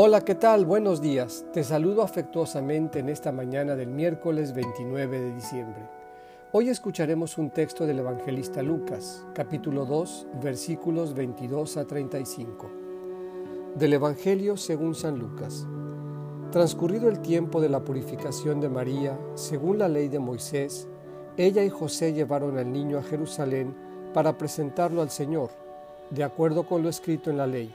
Hola, ¿qué tal? Buenos días. Te saludo afectuosamente en esta mañana del miércoles 29 de diciembre. Hoy escucharemos un texto del evangelista Lucas, capítulo 2, versículos 22 a 35. Del Evangelio según San Lucas. Transcurrido el tiempo de la purificación de María, según la ley de Moisés, ella y José llevaron al niño a Jerusalén para presentarlo al Señor, de acuerdo con lo escrito en la ley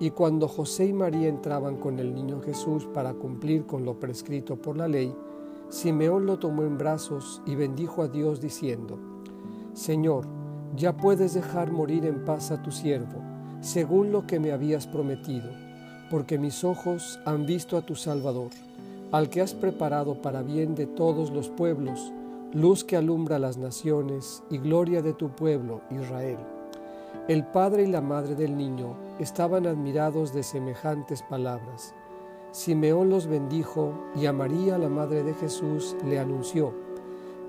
y cuando José y María entraban con el niño Jesús para cumplir con lo prescrito por la ley, Simeón lo tomó en brazos y bendijo a Dios diciendo, Señor, ya puedes dejar morir en paz a tu siervo, según lo que me habías prometido, porque mis ojos han visto a tu Salvador, al que has preparado para bien de todos los pueblos, luz que alumbra las naciones y gloria de tu pueblo, Israel. El padre y la madre del niño estaban admirados de semejantes palabras. Simeón los bendijo y a María, la madre de Jesús, le anunció,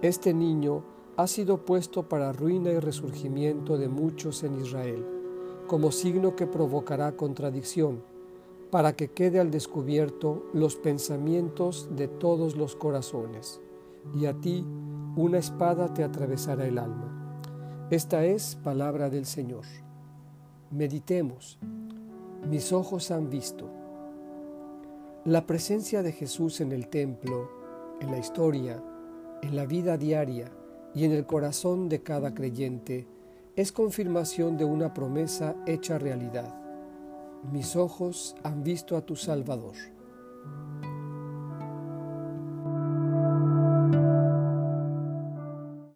Este niño ha sido puesto para ruina y resurgimiento de muchos en Israel, como signo que provocará contradicción, para que quede al descubierto los pensamientos de todos los corazones, y a ti una espada te atravesará el alma. Esta es palabra del Señor. Meditemos. Mis ojos han visto. La presencia de Jesús en el templo, en la historia, en la vida diaria y en el corazón de cada creyente es confirmación de una promesa hecha realidad. Mis ojos han visto a tu Salvador.